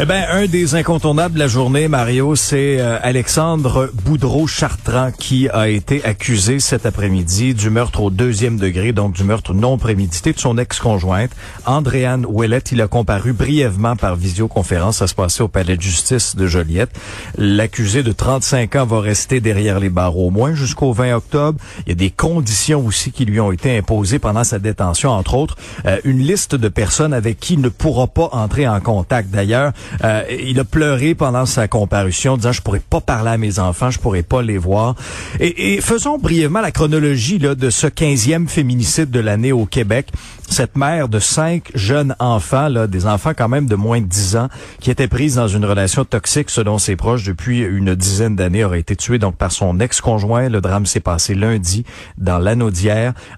Eh ben, un des incontournables de la journée, Mario, c'est euh, Alexandre Boudreau-Chartrand qui a été accusé cet après-midi du meurtre au deuxième degré, donc du meurtre non prémédité de son ex-conjointe, Andréane Ouellette. Il a comparu brièvement par visioconférence. Ça se passait au palais de justice de Joliette. L'accusé de 35 ans va rester derrière les barreaux au moins jusqu'au 20 octobre. Il y a des conditions aussi qui lui ont été imposées pendant sa détention, entre autres, euh, une liste de personnes avec qui il ne pourra pas entrer en contact. D'ailleurs, euh, il a pleuré pendant sa comparution, disant je pourrais pas parler à mes enfants, je pourrais pas les voir. Et, et faisons brièvement la chronologie là, de ce 15e féminicide de l'année au Québec. Cette mère de cinq jeunes enfants, là, des enfants quand même de moins de 10 ans, qui était prise dans une relation toxique selon ses proches depuis une dizaine d'années, aurait été tuée donc par son ex-conjoint. Le drame s'est passé lundi dans l'anneau.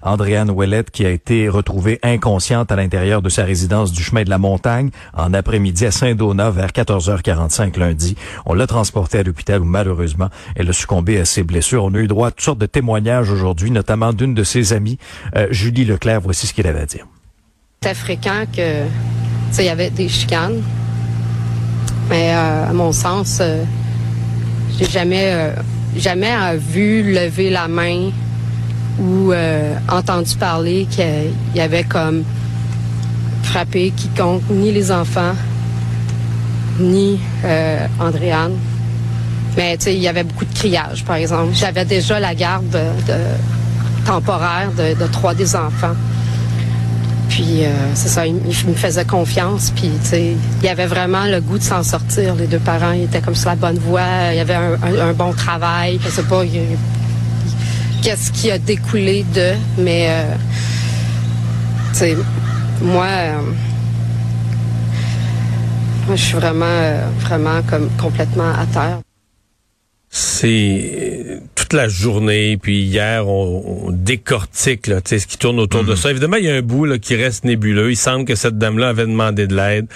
Andréane Ouellette qui a été retrouvée inconsciente à l'intérieur de sa résidence du chemin de la montagne en après-midi à Saint-Donat vers 14h45 lundi. On l'a transportée à l'hôpital où malheureusement elle a succombé à ses blessures. On a eu droit à toutes sortes de témoignages aujourd'hui, notamment d'une de ses amies, euh, Julie Leclerc. Voici ce qu'elle avait à dire. C'était fréquent que il y avait des chicanes. Mais euh, à mon sens, euh, j'ai jamais euh, jamais vu lever la main ou entendu parler qu'il y avait comme frappé quiconque, ni les enfants, ni euh, Andréane. Mais il y avait beaucoup de criage, par exemple. J'avais déjà la garde de, de- temporaire de, trois des enfants. Puis euh, c'est ça, il, il me faisait confiance. Puis il y avait vraiment le goût de s'en sortir. Les deux parents ils étaient comme sur la bonne voie. Il y avait un, bon travail. Je sais pas qu'est-ce qui a découlé de, mais euh, tu sais, moi, euh, moi, je suis vraiment, euh, vraiment comme complètement à terre. C'est toute la journée, puis hier, on, on décortique là, tu sais, ce qui tourne autour de ça. Évidemment, il y a un bout là, qui reste nébuleux. Il semble que cette dame-là avait demandé de l'aide.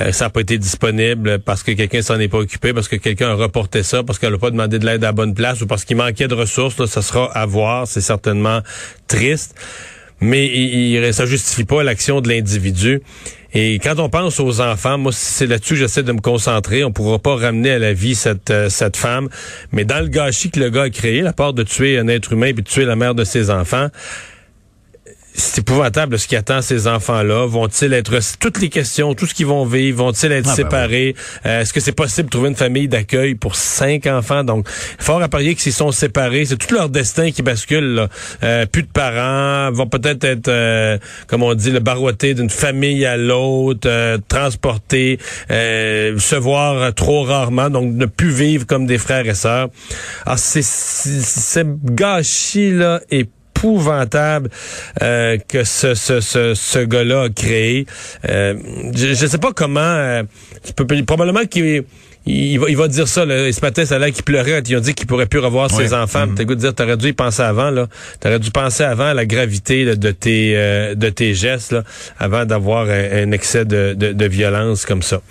Euh, ça n'a pas été disponible parce que quelqu'un s'en est pas occupé, parce que quelqu'un a reporté ça, parce qu'elle n'a pas demandé de l'aide à la bonne place ou parce qu'il manquait de ressources. Là, ça sera à voir. C'est certainement triste. Mais il, il- ça justifie pas l'action de l'individu. Et quand on pense aux enfants, moi, c'est là-dessus que j'essaie de me concentrer. On pourra pas ramener à la vie cette, euh, cette femme. Mais dans le gâchis que le gars a créé, la part de tuer un être humain puis de tuer la mère de ses enfants, c'est épouvantable ce qui attend ces enfants-là. Vont-ils être toutes les questions, tout ce qu'ils vont vivre, vont-ils être Ah, ben séparés? Euh, Est-ce que c'est possible de trouver une famille d'accueil pour cinq enfants? Donc, fort à parier que s'ils sont séparés, c'est tout leur destin qui bascule. là. Euh, plus de parents, vont peut-être être, euh, comme on dit, le barouetté d'une famille à l'autre, euh, transportés, euh, se voir trop rarement, donc ne plus vivre comme des frères et sœurs. Alors, c'est c'est- ce gâchis là est épouvantable euh, que ce, ce, ce, ce gars-là a créé. Euh, je ne sais pas comment... euh, tu peux- probablement qu'il... Il va, il va dire ça, là. Et ce matin, ça a l'air qu'il pleurait. Ils ont dit qu'il pourrait plus revoir ses enfants. T'as le goût de dire, t'aurais dû y penser avant, là. T'aurais dû penser avant à la gravité là, de tes euh, de tes gestes, là, avant d'avoir un, un excès de, de, de violence comme ça.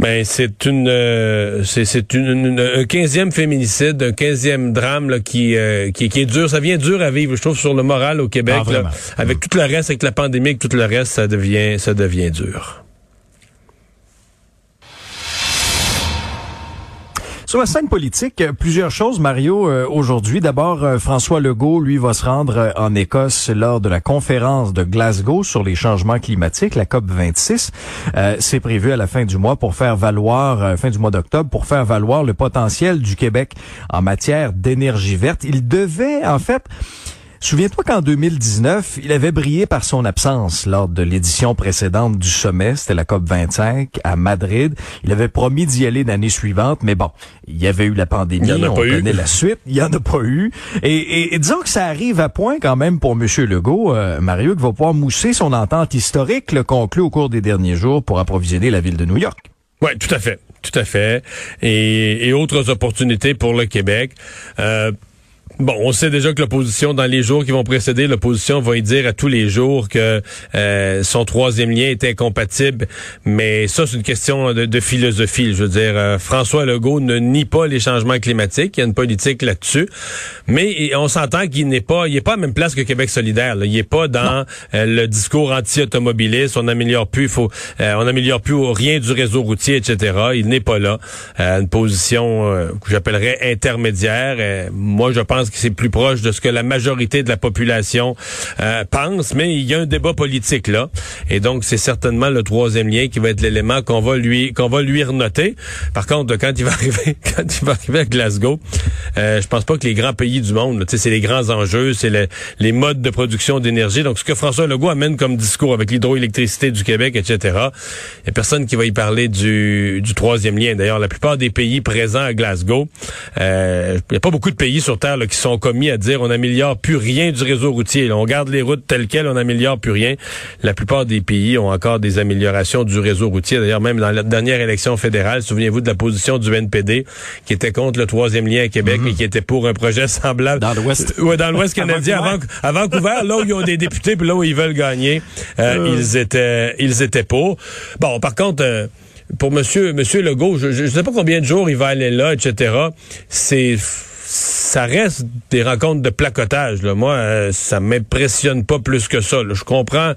Ben, c'est une, euh, c'est, c'est une, une- un quinzième féminicide, un quinzième drame là, qui, euh, qui, qui est dur. Ça vient dur à vivre, je trouve, sur le moral au Québec. Ah, là. avec tout le reste, avec la pandémie, avec tout le reste, ça devient, ça devient dur. Sur la scène politique, euh, plusieurs choses, Mario, euh, aujourd'hui. D'abord, euh, François Legault, lui, va se rendre en Écosse lors de la conférence de Glasgow sur les changements climatiques, la COP 26. Euh, C'est prévu à la fin du mois pour faire valoir, fin du mois d'octobre, pour faire valoir le potentiel du Québec en matière d'énergie verte. Il devait, en fait, Souviens-toi qu'en 2019, il avait brillé par son absence lors de l'édition précédente du sommet, c'était la COP 25 à Madrid. Il avait promis d'y aller l'année suivante, mais bon, il y avait eu la pandémie, Il y en a on pas eu. connaît la suite, il y en a pas eu. Et, et- et disons que ça arrive à point quand même pour M. Legault, euh, Mario, qui va pouvoir mousser son entente historique le conclue au cours des derniers jours pour approvisionner la ville de New York. Oui, tout à fait. Tout à fait. Et, et autres opportunités pour le Québec. Euh, Bon, on sait déjà que l'opposition, dans les jours qui vont précéder, l'opposition va y dire à tous les jours que euh, son troisième lien est incompatible. Mais ça, c'est une question de, philosophie. Je veux dire, euh, François Legault ne nie pas les changements climatiques. Il y a une politique là-dessus. Mais on s'entend qu'il n'est pas, il est pas à la même place que Québec solidaire. Il n'est pas dans euh, le discours anti-automobiliste. On améliore plus, il faut, on améliore plus rien du réseau routier, etc. Il n'est pas là. une position que j'appellerais intermédiaire. moi, je pense que c'est plus proche de ce que la majorité de la population euh, pense, mais il y a un débat politique là, et donc c'est certainement le troisième lien qui va être l'élément qu'on va lui qu'on va lui renoter. Par contre, quand il va arriver quand il va arriver à Glasgow, euh, je pense pas que les grands pays du monde, c'est les grands enjeux, c'est les modes de production d'énergie. Donc ce que François Legault amène comme discours avec l'hydroélectricité du Québec, etc. Il y a personne qui va y parler du, du troisième lien. D'ailleurs, la plupart des pays présents à Glasgow, euh, il n'y a pas beaucoup de pays sur Terre là, sont commis à dire on n'améliore plus rien du réseau routier. on garde les routes telles quelles, on n'améliore plus rien. La plupart des pays ont encore des améliorations du réseau routier. D'ailleurs, même dans la dernière élection fédérale, souvenez-vous de la position du NPD qui était contre le troisième lien à Québec mhm. et qui était pour un projet semblable. Dans l'Ouest. Ouais, dans l'Ouest canadien, à, Vancouver, là où ils ont des députés, puis là où ils veulent gagner, euh, euh. ils étaient ils étaient pour. Bon, par contre. Euh, pour Monsieur Monsieur Legault, je ne sais pas combien de jours il va aller là, etc. C'est ça reste des rencontres de placotage. Là. Moi, euh, ça m'impressionne pas plus que ça. Je comprends.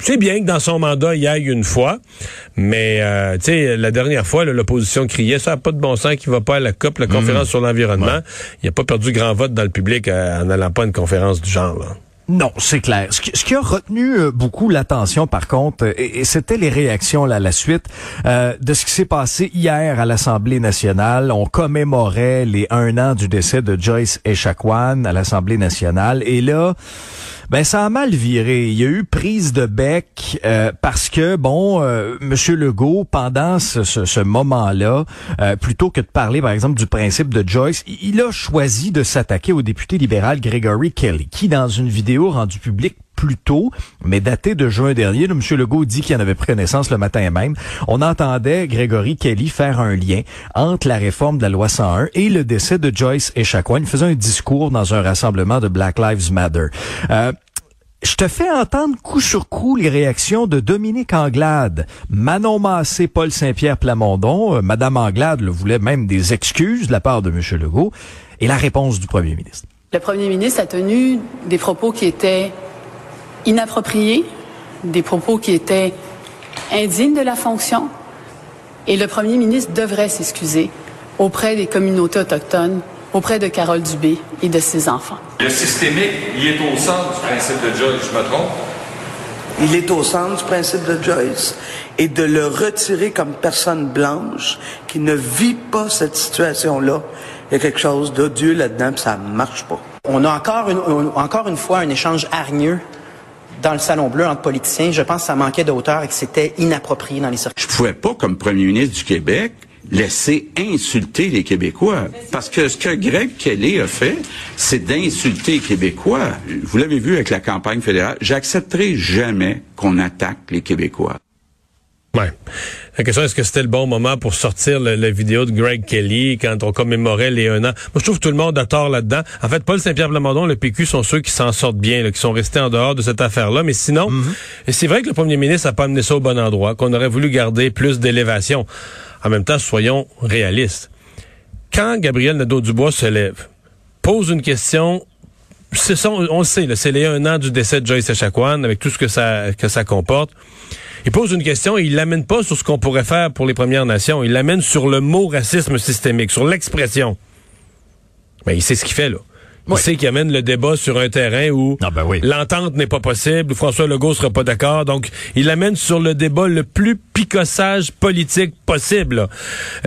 C'est bien que dans son mandat, il y aille une fois, mais euh, tu sais, la dernière fois, l'opposition criait ça n'a pas de bon sens qui va pas à la COP, la conférence mhm. sur l'environnement. Il a pas perdu grand vote dans le public euh, en allant pas à une conférence du genre. Là. Non, c'est clair. Ce qui, a retenu euh, beaucoup l'attention, par contre, euh, et, c'était les réactions là, à la suite euh, de ce qui s'est passé hier à l'Assemblée nationale. On commémorait les un an du décès de Joyce Echaquan à l'Assemblée nationale. Et là, ben ça a mal viré. Il y a eu prise de bec euh, parce que bon, euh, Monsieur Legault pendant ce, ce, moment-là, euh, plutôt que de parler par exemple du principe de Joyce, il a choisi de s'attaquer au député libéral Gregory Kelly, qui dans une vidéo rendue publique plus tôt, mais datée de juin dernier. M. Legault dit qu'il en avait pris connaissance le matin même. On entendait Gregory Kelly faire un lien entre la réforme de la loi 101 et le décès de Joyce Echaquan. Il faisait un discours dans un rassemblement de Black Lives Matter. Euh, je te fais entendre coup sur coup les réactions de Dominique Anglade, Manon Massé, Paul Saint-Pierre Plamondon. Euh, Madame Anglade le voulait même des excuses de la part de M. Legault. Et la réponse du premier ministre. Le premier ministre a tenu des propos qui étaient inappropriés, des propos qui étaient indignes de la fonction, et le premier ministre devrait s'excuser auprès des communautés autochtones, auprès de Carole Dubé et de ses enfants. Le systémique, il est au centre du principe de Joyce, je me trompe? Il est au centre du principe de Joyce. Et de le retirer comme personne blanche qui ne vit pas cette situation-là, il y a quelque chose d'odieux là-dedans, puis ça marche pas. On a encore une, encore une fois un échange hargneux dans le Salon Bleu entre politiciens. Je pense que ça manquait de hauteur et que c'était inapproprié dans les circonstances. Je pouvais pas, comme premier ministre du Québec, laisser insulter les Québécois. Parce que ce que Greg Kelly a fait, c'est d'insulter les Québécois. Vous l'avez vu avec la campagne fédérale. J'accepterai jamais qu'on attaque les Québécois. Ouais. La question, est-ce que c'était le bon moment pour sortir la vidéo de Greg Kelly quand on commémorait les un an? Moi, je trouve que tout le monde a tort là-dedans. En fait, Paul Saint-Pierre-Plamondon, le PQ sont ceux qui s'en sortent bien, qui sont restés en dehors de cette affaire-là. Mais sinon, mhm. c'est vrai que le premier ministre n'a pas amené ça au bon endroit, qu'on aurait voulu garder plus d'élévation. En même temps, soyons réalistes. Quand Gabriel Nadeau-Dubois se lève, pose une question on le sait, c'est les un an du décès de Joyce Echaquan, avec tout ce que ça, que ça comporte. Il pose une question et il l'amène pas sur ce qu'on pourrait faire pour les Premières Nations. Il l'amène sur le mot racisme systémique, sur l'expression. Mais ben, il sait ce qu'il fait, là. Il sait qu'il amène le débat sur un terrain où ah, ben l'entente n'est pas possible, où François Legault sera pas d'accord. Donc, il amène sur le débat le plus picossage politique possible.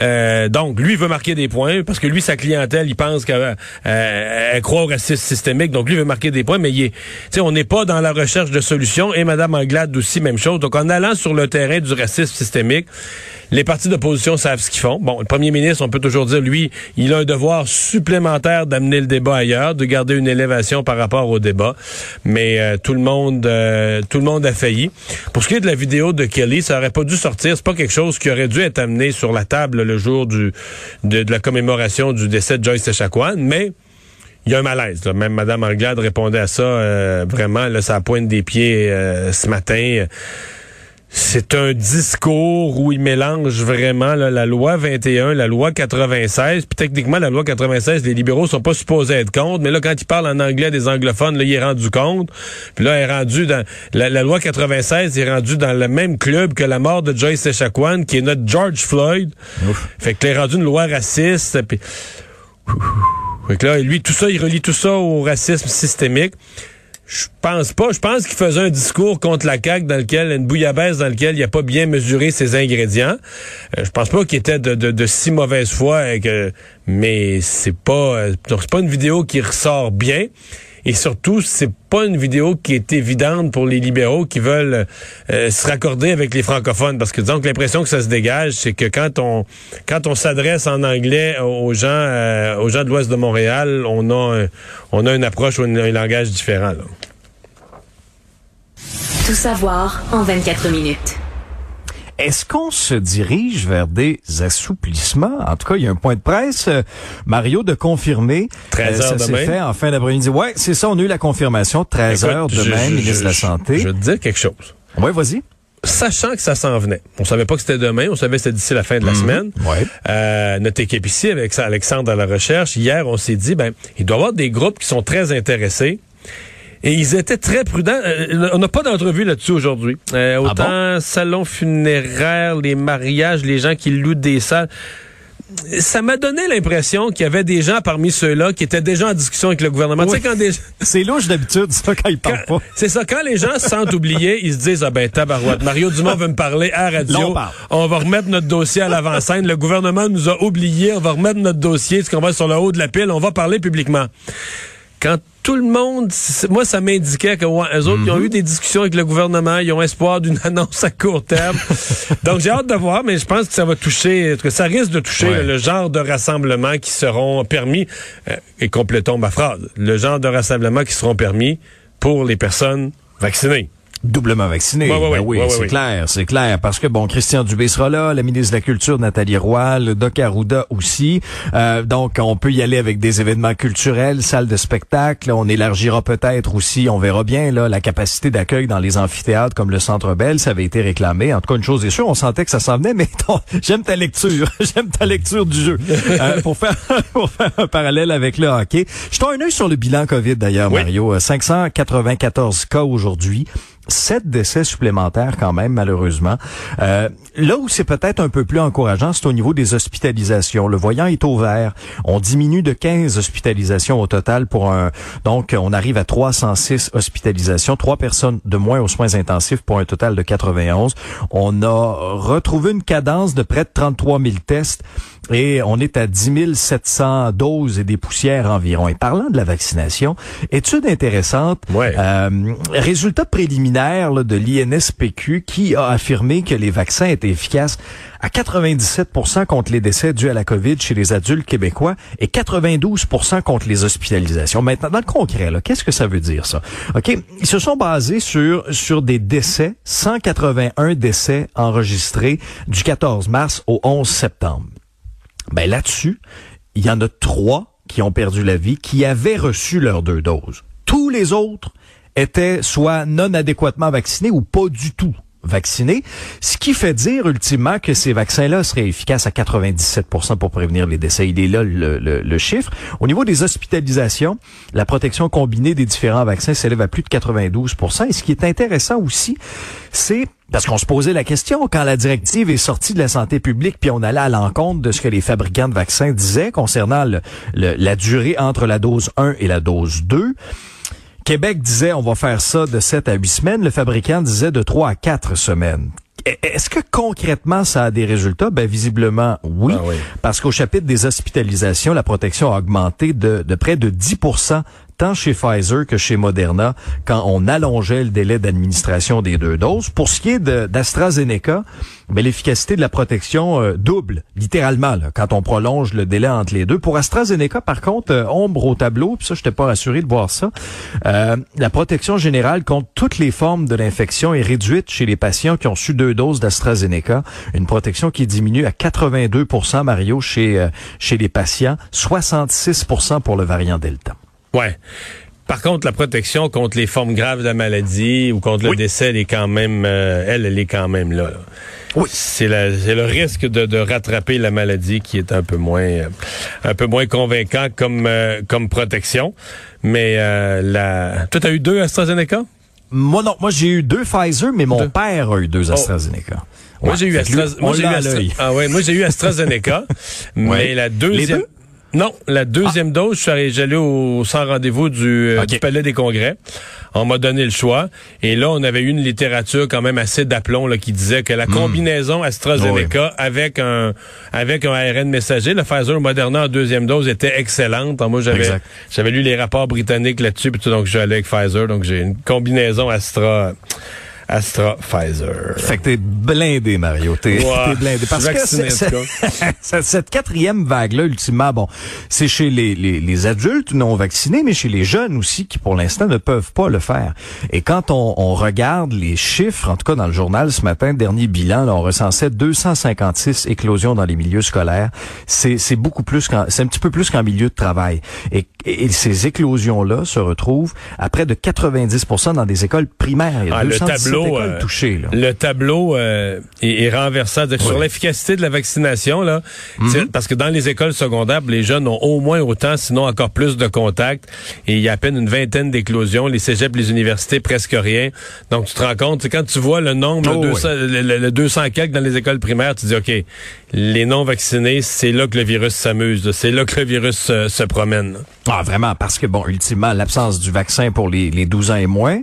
Euh, donc, lui veut marquer des points parce que lui, sa clientèle, il pense qu'elle euh, croit au racisme systémique. Donc, lui veut marquer des points, mais il est, on n'est pas dans la recherche de solutions. Et Mme Anglade aussi, même chose. Donc, en allant sur le terrain du racisme systémique, les partis d'opposition savent ce qu'ils font. Bon, le premier ministre, on peut toujours dire, lui, il a un devoir supplémentaire d'amener le débat ailleurs, de garder une élévation par rapport au débat. Mais euh, tout le monde, euh, tout le monde a failli. Pour ce qui est de la vidéo de Kelly, ça aurait pas dû sortir. C'est pas quelque chose qui aurait dû être amené sur la table le jour du de, la commémoration du décès de Joyce Echaquan, mais il y a un malaise. Même Mme Anglade répondait à ça euh, vraiment, là, ça pointe des pieds euh, ce matin. C'est un discours où il mélange vraiment là, la loi 21, la loi 96. Puis techniquement, la loi 96, les libéraux sont pas supposés être contre. Mais là, quand il parle en anglais des anglophones, là, il est rendu compte. Puis là, il est rendu dans la, loi 96, il est rendu dans le même club que la mort de Joyce Echaquan, qui est notre George Floyd. Fait que là, il est rendu une loi raciste. Puis... Fait que là, lui, tout ça, il relie tout ça au racisme systémique. Je pense pas. Je pense qu'il faisait un discours contre la CAQ dans lequel, une bouillabaisse dans lequel il a pas bien mesuré ses ingrédients. Euh, je pense pas qu'il était de, si mauvaise foi, que, mais c'est pas, euh, c'est pas une vidéo qui ressort bien. Et surtout, c'est pas une vidéo qui est évidente pour les libéraux qui veulent euh, se raccorder avec les francophones. Parce que que l'impression que ça se dégage, c'est que quand on quand on s'adresse en anglais aux gens euh, aux gens de l'Ouest de Montréal, on a on a une approche ou un, langage différent. Tout savoir en 24 minutes. Est-ce qu'on se dirige vers des assouplissements? En tout cas, il y a un point de presse, euh, Mario, de confirmer. 13 heures ça demain. s'est fait en fin d'après-midi. Ouais, c'est ça, on a eu la confirmation. 13 heures demain, ministre de la Santé. Je veux te dire quelque chose. Oui, vas-y. Sachant que ça s'en venait. On savait pas que c'était demain, on savait que c'était d'ici la fin de la semaine. Ouais. Euh, notre équipe ici, avec Alexandre à la recherche, hier, on s'est dit, ben, il doit y avoir des groupes qui sont très intéressés et ils étaient très prudents. Euh, on n'a pas d'entrevue là-dessus aujourd'hui. Euh, Ah autant salon funéraire, les mariages, les gens qui louent des salles. Ça m'a donné l'impression qu'il y avait des gens parmi ceux-là qui étaient déjà en discussion avec le gouvernement. Oui. Tu sais, quand des... C'est louche d'habitude, ça, quand ils parlent Quand- pas. C'est ça, quand les gens se sentent oubliés, ils se disent, ah ben tabarouette, Mario Dumont veut me parler à la Là, radio. on va remettre notre dossier à l'avant-scène. Le gouvernement nous a oubliés. On va remettre notre dossier, ce qu'on va sur le haut de la pile. On va parler publiquement. Quand tout le monde, moi, ça m'indiquait que ouais, eux autres, ils ont eu des discussions avec le gouvernement, ils ont espoir d'une annonce à court terme. Donc, j'ai hâte de voir, mais je pense que ça va toucher, que ça risque de toucher Ouais. le genre de rassemblements qui seront permis, euh, et complétons ma phrase, le genre de rassemblements qui seront permis pour les personnes vaccinées. Doublement vacciné. Ouais, ouais, Ben oui, ouais, c'est clair, c'est clair. Parce que bon, Christian Dubé sera là, la ministre de la Culture Nathalie Roy, le Doc Arruda aussi. Euh, donc, on peut y aller avec des événements culturels, salles de spectacle. On élargira peut-être aussi, on verra bien là, la capacité d'accueil dans les amphithéâtres comme le Centre Bell. Ça avait été réclamé. En tout cas, une chose est sûre, on sentait que ça s'en venait. Mais j'aime ta lecture, j'aime ta lecture du jeu. Euh, pour faire pour faire un parallèle avec le hockey. Jetons un œil sur le bilan Covid d'ailleurs, Oui. Mario. Euh, 594 cas aujourd'hui. Sept décès supplémentaires quand même, malheureusement. Euh, là où c'est peut-être un peu plus encourageant, c'est au niveau des hospitalisations. Le voyant est au vert. On diminue de 15 hospitalisations au total pour un... Donc, on arrive à 306 hospitalisations. Trois personnes de moins aux soins intensifs pour un total de 91. On a retrouvé une cadence de près de 33 000 tests et on est à 10 700 doses et des poussières environ. Et parlant de la vaccination, étude intéressante, Ouais. euh, résultat préliminaire là, de l'INSPQ qui a affirmé que les vaccins étaient efficaces à 97% contre les décès dus à la COVID chez les adultes québécois et 92% contre les hospitalisations. Maintenant, dans le concret, qu'est-ce que ça veut dire ça? Ok, ils se sont basés sur sur des décès, 181 décès enregistrés du 14 mars au 11 septembre. Ben là-dessus, il y en a trois qui ont perdu la vie, qui avaient reçu leurs deux doses. Tous les autres étaient soit non adéquatement vaccinés ou pas du tout vaccinés, ce qui fait dire ultimement que ces vaccins-là seraient efficaces à 97% pour prévenir les décès. Il est là le, chiffre. Au niveau des hospitalisations, la protection combinée des différents vaccins s'élève à plus de 92% Et ce qui est intéressant aussi, c'est parce qu'on se posait la question quand la directive est sortie de la santé publique, puis on allait à l'encontre de ce que les fabricants de vaccins disaient concernant le- le- la durée entre la dose 1 et la dose 2. Québec disait on va faire ça de 7 à 8 semaines. Le fabricant disait de 3 à 4 semaines. E- Est-ce que concrètement ça a des résultats? Ben visiblement oui, Ah oui. parce qu'au chapitre des hospitalisations, la protection a augmenté de, de près de 10 tant chez Pfizer que chez Moderna quand on allongeait le délai d'administration des deux doses. Pour ce qui est d'AstraZeneca, ben, l'efficacité de la protection euh, double, littéralement, là, quand on prolonge le délai entre les deux. Pour AstraZeneca, par contre, euh, ombre au tableau, puis ça, je n'étais pas rassuré de voir ça. Euh, la protection générale contre toutes les formes de l'infection est réduite chez les patients qui ont su deux doses d'AstraZeneca. Une protection qui diminue à 82 Mario, chez, euh, chez les patients, 66 pour le variant Delta. Ouais. Par contre, la protection contre les formes graves de la maladie ou contre le décès, elle est quand même, euh, elle, elle est quand même là. là. Oui. C'est le risque de, de, rattraper la maladie qui est un peu moins, euh, un peu moins convaincant comme, euh, comme protection. Mais euh, la, toi, t'as eu deux AstraZeneca? Moi non, moi j'ai eu deux Pfizer, mais mon père a eu deux oh. AstraZeneca. Moi j'ai eu, Astra... moi, eu Astra... ah, ouais, moi j'ai eu AstraZeneca, mais la deuxième. Non, la deuxième dose, je suis allé au sans rendez-vous du, euh, du, Palais des Congrès. On m'a donné le choix. Et là, on avait eu une littérature quand même assez d'aplomb qui disait que la hmm. combinaison AstraZeneca avec un avec un ARN messager, le Pfizer Moderna en deuxième dose était excellente. moi, j'avais j'avais lu les rapports britanniques là-dessus, donc je suis allé avec Pfizer. Donc j'ai une combinaison Astra. Astra Pfizer. Fait que t'es blindé, Mario. T'es blindé. Parce que cette quatrième vague-là, ultimement, bon, c'est chez les, les, les, adultes non vaccinés, mais chez les jeunes aussi qui, pour l'instant, ne peuvent pas le faire. Et quand on, on, regarde les chiffres, en tout cas dans le journal ce matin, dernier bilan, là, on recensait 256 éclosions dans les milieux scolaires. C'est beaucoup plus qu'en, c'est un petit peu plus qu'en milieu de travail. Et, et, ces éclosions-là se retrouvent à près de 90 dans des écoles primaires. Il y a ah, le tableau euh, le tableau euh, est, renversant sur l'efficacité de la vaccination là, mhm. parce que dans les écoles secondaires, les jeunes ont au moins autant, sinon encore plus de contacts. Et il y a à peine une vingtaine d'éclosions. Les cégeps, les universités, presque rien. Donc tu te rends compte, quand tu vois le nombre, oh, le, 200 quelques dans les écoles primaires, tu dis ok, les non vaccinés, c'est là que le virus s'amuse, c'est là que le virus euh, se promène. Ah vraiment, parce que bon, ultimement, l'absence du vaccin pour les, les 12 ans et moins,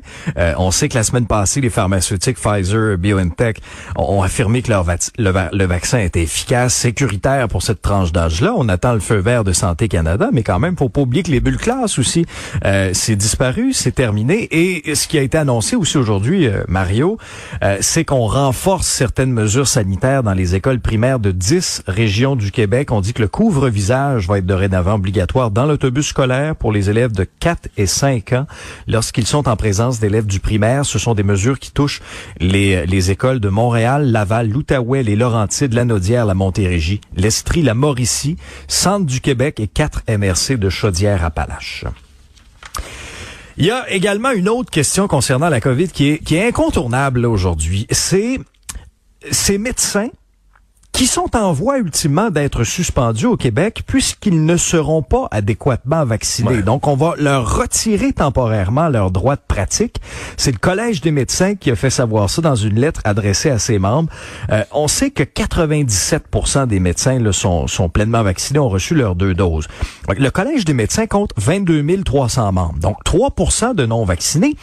on sait que la semaine passée, les pharmaceutiques Pfizer, BioNTech ont, affirmé que leur le, vaccin était efficace, sécuritaire pour cette tranche d'âge-là. On attend le feu vert de Santé Canada, mais quand même, faut pas oublier que les bulles classes aussi, euh, c'est disparu, c'est terminé. Et ce qui a été annoncé aussi aujourd'hui, euh, Mario, euh, c'est qu'on renforce certaines mesures sanitaires dans les écoles primaires de 10 régions du Québec. On dit que le couvre-visage va être dorénavant obligatoire dans l'autobus scolaire pour les élèves de 4 et 5 ans lorsqu'ils sont en présence d'élèves du primaire. Ce sont des mesures qui touche les, les écoles de Montréal, Laval, l'Outaouais, les Laurentides, la Naudière, la Montérégie, l'Estrie, la Mauricie, Centre du Québec et quatre MRC de Chaudière-Appalaches. Il y a également une autre question concernant la COVID qui est, qui est incontournable aujourd'hui. C'est ces médecins qui sont en voie ultimement d'être suspendus au Québec puisqu'ils ne seront pas adéquatement vaccinés. Donc, on va leur retirer temporairement leurs droits de pratique. C'est le Collège des médecins qui a fait savoir ça dans une lettre adressée à ses membres. Euh, on sait que 97% des médecins là, sont, sont pleinement vaccinés, ont reçu leurs deux doses. Le Collège des médecins compte 22 300 membres. Donc, 3% de non-vaccinés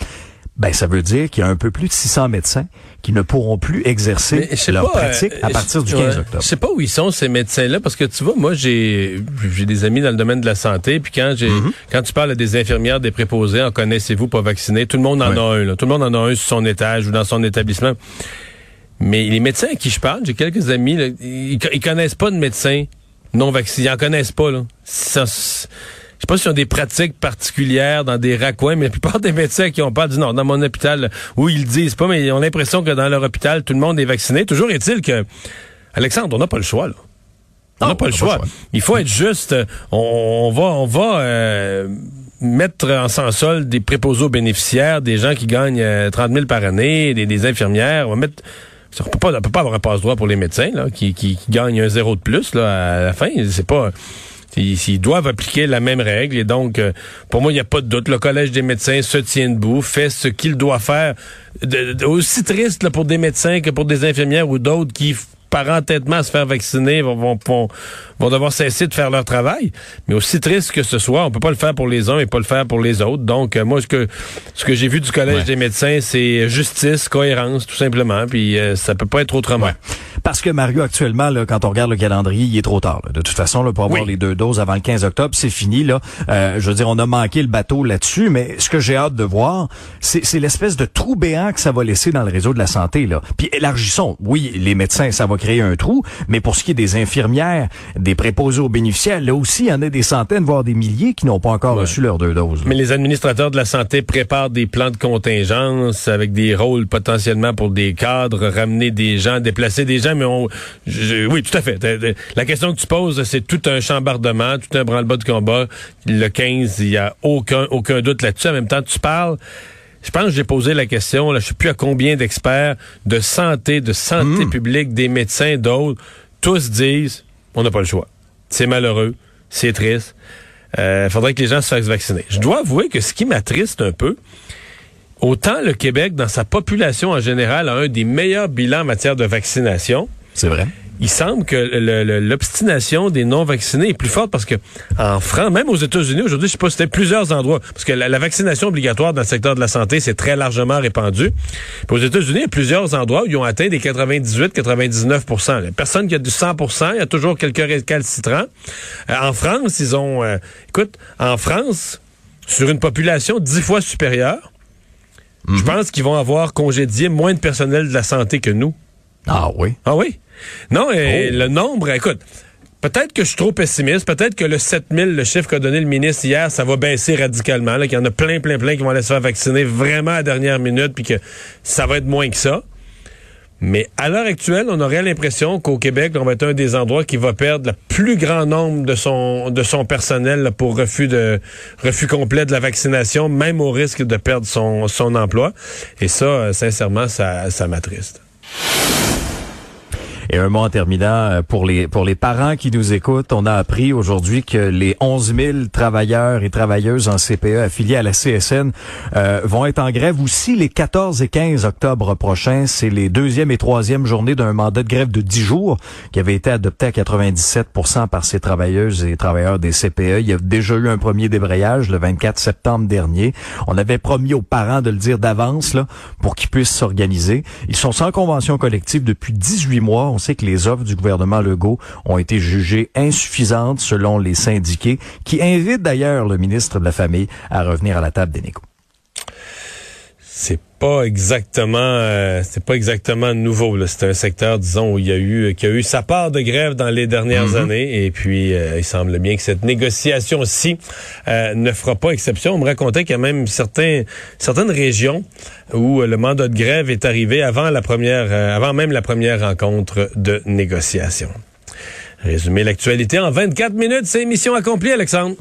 ben ça veut dire qu'il y a un peu plus de 600 médecins qui ne pourront plus exercer leur pratique à euh, partir du 15 octobre. Je sais pas où ils sont ces médecins-là parce que tu vois, moi j'ai j'ai des amis dans le domaine de la santé puis quand j'ai mm-hmm. quand tu parles à des infirmières, des préposés, en connaissez-vous pas vaccinés, tout le monde en a un. Là. Tout le monde en a un sur son étage ou dans son établissement. Mais les médecins à qui je parle, j'ai quelques amis, là, ils, ils, connaissent pas de médecins non vaccinés, ils en connaissent pas là. Ça, sais pas s'ils ont des pratiques particulières dans des raccoins, mais la plupart des médecins qui ont pas dit non, dans mon hôpital, où ils le disent pas, mais ils ont l'impression que dans leur hôpital, tout le monde est vacciné. Toujours est-il que, Alexandre, on n'a pas le choix, là. On n'a pas, le choix. Il faut être juste. On, va, on va euh, mettre en sans sol des préposés aux bénéficiaires, des gens qui gagnent 30 euh, 000 par année, des, infirmières. On va mettre. On peut pas, peut pas avoir un passe-droit pour les médecins là, qui, qui, qui gagnent un zéro de plus là, à la fin. C'est pas. Ils, doivent appliquer la même règle. Et donc, euh, pour moi, il n'y a pas de doute. Le Collège des médecins se tient debout, fait ce qu'il doit faire. aussi triste pour des médecins que pour des infirmières ou d'autres qui par entêtement à se faire vacciner vont, vont, vont, devoir cesser de faire leur travail. Mais aussi triste que ce soit, on peut pas le faire pour les uns et pas le faire pour les autres. Donc, euh, moi, ce que, ce que j'ai vu du Collège des médecins, c'est justice, cohérence, tout simplement. Puis, euh, ça peut pas être autrement. Parce que Mario, actuellement, là, quand on regarde le calendrier, il est trop tard. De toute façon, là, pour avoir les deux doses avant le 15 octobre, c'est fini. Là. Euh, je veux dire, on a manqué le bateau là-dessus, mais ce que j'ai hâte de voir, c'est l'espèce de trou béant que ça va laisser dans le réseau de la santé. Là. Puis élargissons. Oui, les médecins, ça va créer un trou. Mais pour ce qui est des infirmières, des préposés aux bénéficiaires, là aussi, il y en a des centaines, voire des milliers qui n'ont pas encore reçu leurs deux doses. Mais les administrateurs de la santé préparent des plans de contingence avec des rôles potentiellement pour des cadres, ramener des gens, déplacer des gens, mais on, oui, tout à fait. La question que tu poses, c'est tout un chambardement, tout un branle-bas de combat. Le 15, il y a aucun, aucun doute là-dessus. En même temps, tu parles je pense que j'ai posé la question, là, je sais plus à combien d'experts de santé, de santé hmm. publique, des médecins, d'autres, tous disent, on n'a pas le choix. C'est malheureux, c'est triste. Il euh, faudrait que les gens se fassent vacciner. Je dois avouer que ce qui m'attriste un peu, autant le Québec, dans sa population en général, a un des meilleurs bilans en matière de vaccination. C'est vrai il semble que l'obstination des non-vaccinés est plus forte parce que en France, même aux États-Unis, aujourd'hui, je sais pas, c'était plusieurs endroits, parce que la, vaccination obligatoire dans le secteur de la santé, c'est très largement répandu. Puis aux États-Unis, il y a plusieurs endroits où ils ont atteint des 98-99% Personne qui a du 100% il y a toujours quelques récalcitrants. Euh, en France, ils ont... Euh, écoute, en France, sur une population dix fois supérieure, je mhm. pense qu'ils vont avoir congédié moins de personnel de la santé que nous. Ah oui? Ah oui? Non, et oh. le nombre, écoute, peut-être que je suis trop pessimiste, peut-être que le 7000, le chiffre qu'a donné le ministre hier, ça va baisser radicalement, qu'il y en a plein, plein, plein qui vont aller se faire vacciner vraiment à la dernière minute, puis que ça va être moins que ça. Mais à l'heure actuelle, on aurait l'impression qu'au Québec, on va être un des endroits qui va perdre le plus grand nombre de son de son personnel pour refus de refus complet de la vaccination, même au risque de perdre son, son emploi. Et ça, euh, sincèrement, ça, ça m'attriste. Et un mot en terminant, euh, pour les, pour les parents qui nous écoutent, on a appris aujourd'hui que les 11 000 travailleurs et travailleuses en CPE affiliés à la CSN euh, vont être en grève aussi les 14 et 15 octobre prochains. C'est les deuxième et troisième journées d'un mandat de grève de 10 jours qui avait été adopté à 97% par ces travailleuses et travailleurs des CPE. Il y a déjà eu un premier débrayage le 24 septembre dernier. On avait promis aux parents de le dire d'avance là pour qu'ils puissent s'organiser. Ils sont sans convention collective depuis 18 mois sait que les offres du gouvernement Legault ont été jugées insuffisantes selon les syndiqués, qui invitent d'ailleurs le ministre de la Famille à revenir à la table des négociations c'est pas exactement euh, c'est pas exactement nouveau c'est un secteur disons où il y a eu qui a eu sa part de grève dans les dernières mm-hmm. années. Et puis euh, il semble bien que cette négociation ci euh, ne fera pas exception. On me racontait qu'il y a même certains certaines régions où le mandat de grève est arrivé avant la première avant même la première rencontre de négociation. Résumer l'actualité en 24 minutes. C'est mission accomplie Alexandre